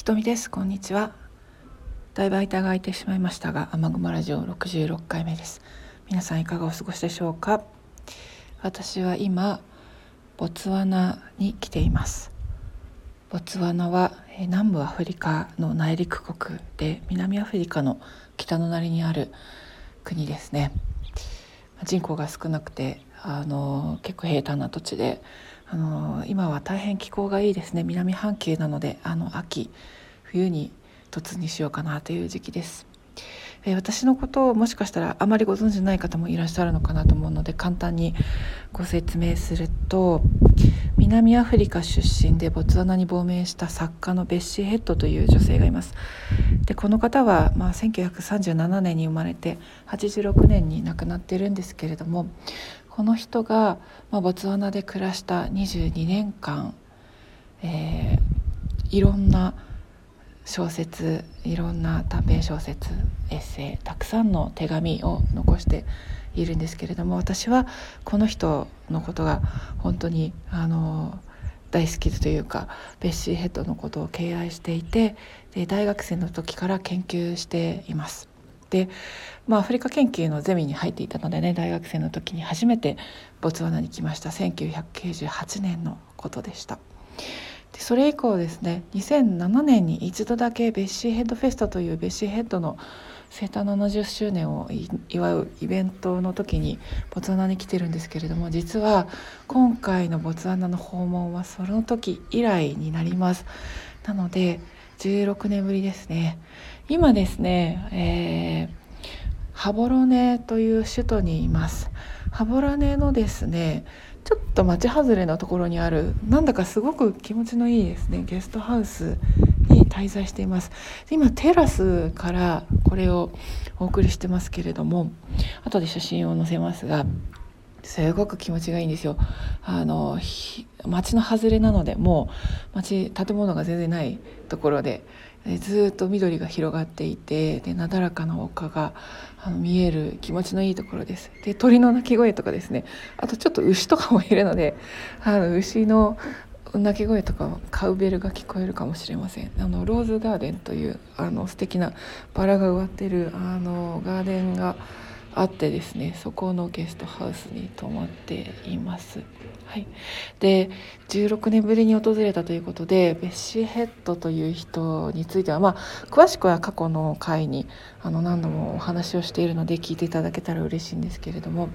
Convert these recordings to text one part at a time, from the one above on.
ひとみです。こんにちは。だいぶ間が空いてしまいましたが雨雲ラジオ66回目です。皆さんいかがお過ごしでしょうか？私は今ボツワナに来ています。ボツワナは南部アフリカの内陸国で南アフリカの北の隣にある国ですね。人口が少なくてあの結構平坦な土地であの今は大変気候がいいですね南半球なのであの秋冬に突入しようかなという時期です。え私のことをもしかしたらあまりご存じない方もいらっしゃるのかなと思うので簡単にご説明すると南アフリカ出身でボツワナに亡命した作家のベッシー・ヘッドという女性がいますでこの方は、まあ、1937年に生まれて86年に亡くなっているんですけれどもこの人が、まあ、ボツワナで暮らした22年間、えー、いろんな小説いろんな短編小説エッセイたくさんの手紙を残しているんですけれども私はこの人のことが本当にあの大好きというかベッシーヘッドのことを敬愛していてで大学生の時から研究しています。で、まあ、アフリカ研究のゼミに入っていたのでね大学生の時に初めてボツワナに来ました1998年のことでした。でそれ以降ですね2007年に一度だけベッシーヘッドフェストというベッシーヘッドの生誕70周年を祝うイベントの時にボツワナに来てるんですけれども実は今回のボツワナの訪問はその時以来になりますなので16年ぶりですね。今ですね、えー、ハボロネという首都にいます。ハボロネのですねちょっと町外れのところにあるなんだかすごく気持ちのいいですねゲストハウスに滞在しています。今テラスからこれをお送りしてますけれども後で写真を載せますがすごく気持ちがいいんですよ。あの町の外れなのでもう町建物が全然ないところでずっと緑が広がっていてでなだらかな丘があの見える気持ちのいいところです。で鳥の鳴き声とかですね。あとちょっと牛とかもいるのであの牛の鳴き声とかカウベルが聞こえるかもしれません。あのローズガーデンというあの素敵なバラが植わってるあのガーデンがあってですねそこのゲストハウスに泊まっています。はい、で16年ぶりに訪れたということでベッシーヘッドという人については、まあ、詳しくは過去の回にあの何度もお話をしているので聞いていただけたら嬉しいんですけれども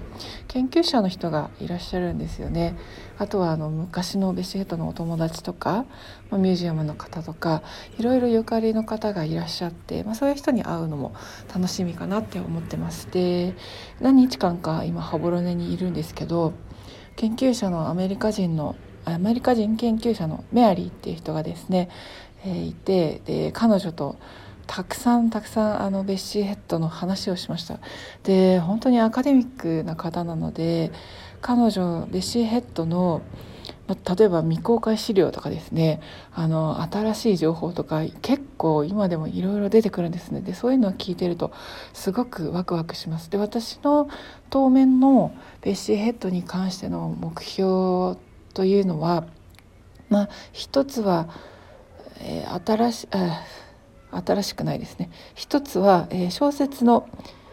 研究者の人がいらっしゃるんですよね。あとはあの昔のベッシーヘッドのお友達とか、まあ、ミュージアムの方とかいろいろゆかりの方がいらっしゃって、まあ、そういう人に会うのも楽しみかなって思ってます。で何日間か今羽幌根にいるんですけど研究者のアメリカ人のアメリカ人研究者のメアリーっていう人がですね、えー、いてで彼女とたくさんたくさんあのベッシーヘッドの話をしました。で本当にアカデミックな方なので彼女ベッシーヘッドの例えば未公開資料とかですねあの新しい情報とか結構今でもいろいろ出てくるんですね。でそういうのを聞いてるとすごくワクワクします。で私の当面のベッシーヘッドに関しての目標というのはまあ一つは、えー、新し新しくないですね。一つは、えー、小説の「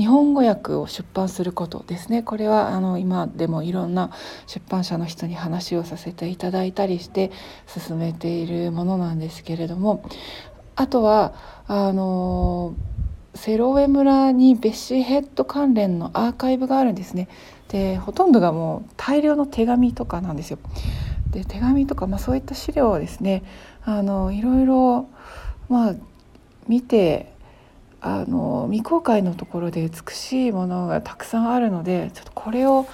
日本語訳を出版することですね。これはあの今でもいろんな出版社の人に話をさせていただいたりして進めているものなんですけれども。あとはあのセロウェ村にベッシーヘッド関連のアーカイブがあるんですね。でほとんどがもう大量の手紙とかなんですよ。で手紙とか、まあ、そういった資料をですねあのいろいろまあ見てあの未公開のところで美しいものがたくさんあるのでちょっとこれを、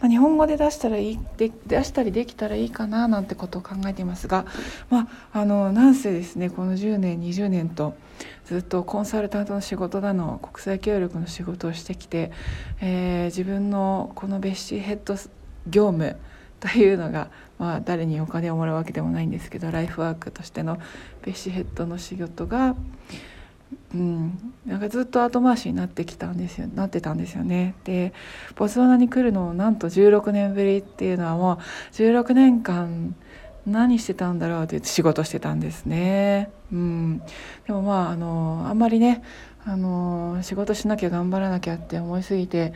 まあ、日本語で出したらいいで出したりできたらいいかななんてことを考えていますが、まあ、あのなんせですねこの10年20年とずっとコンサルタントの仕事だの国際協力の仕事をしてきて、えー、自分のこのベッシーヘッド業務というのが、まあ、誰にお金をもらうわけでもないんですけどライフワークとしてのベッシーヘッドの仕事が。うん、なんかずっと後回しになってきたんですよなってたんですよね。でボツワナに来るのをなんと16年ぶりっていうのはもう16年間何してたんだろうって仕事してたんですね。うん、でもまああのあんまりねあの仕事しなきゃ頑張らなきゃって思いすぎて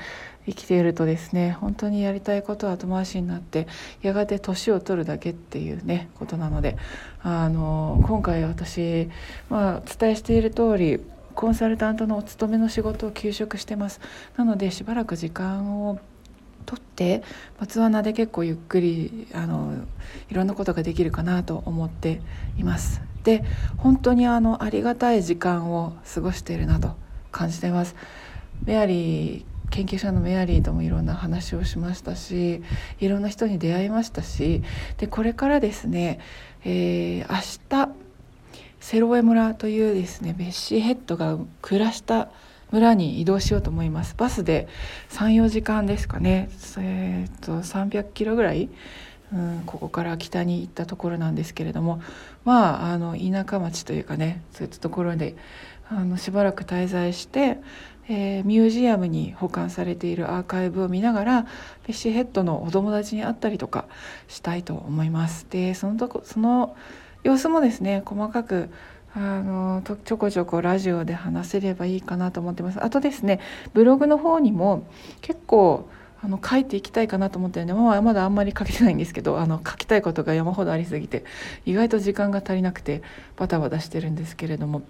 生きているとですね本当にやりたいことは後回しになってやがて年を取るだけっていうねことなのであの今回私、まあ、お伝えしている通りコンサルタントのお勤めの仕事を休職してます。なのでしばらく時間を取ってボツワナで結構ゆっくりあのいろんなことができるかなと思っています。で本当にあのありがたい時間を過ごしているなと感じています。メアリー研究者のメアリーともいろんな話をしましたしいろんな人に出会いましたしでこれからですね、えー、明日セロエ村というですねベッシーヘッドが暮らした村に移動しようと思います。バスで34時間ですかね。えー、と300キロぐらい、うん、ここから北に行ったところなんですけれども。まああの田舎町というかねそういったところであのしばらく滞在して、えー、ミュージアムに保管されているアーカイブを見ながらフェッシュヘッドのお友達に会ったりとかしたいと思います。でそのとこその様子もですね細かくあのちょこちょこラジオで話せればいいかなと思ってます。あとですねブログの方にも結構あの書いていきたいかなと思ってるんで、まあ、まだあんまり書けてないんですけどあの書きたいことが山ほどありすぎて意外と時間が足りなくてバタバタしてるんですけれども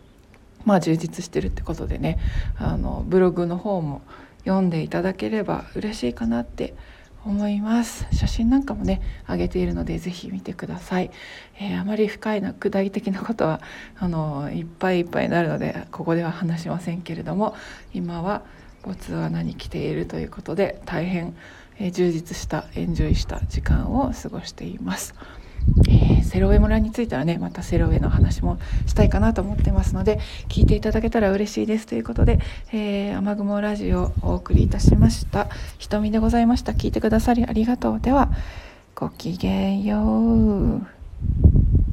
まあ充実してるってことでねあのブログの方も読んでいただければ嬉しいかなって思います思います写真なんかもね上げているので是非見てください、えー、あまり深いな具体的なことはあのいっぱいいっぱいになるのでここでは話しませんけれども今はボツワナに来ているということで大変、えー、充実したエンジョイした時間を過ごしています。えー、セロウェ村についてはねまたセロウェの話もしたいかなと思ってますので聞いていただけたら嬉しいですということで、えー、雨雲ラジオをお送りいたしました。瞳でございました。聞いてくださりありがとう。ではごきげんよう。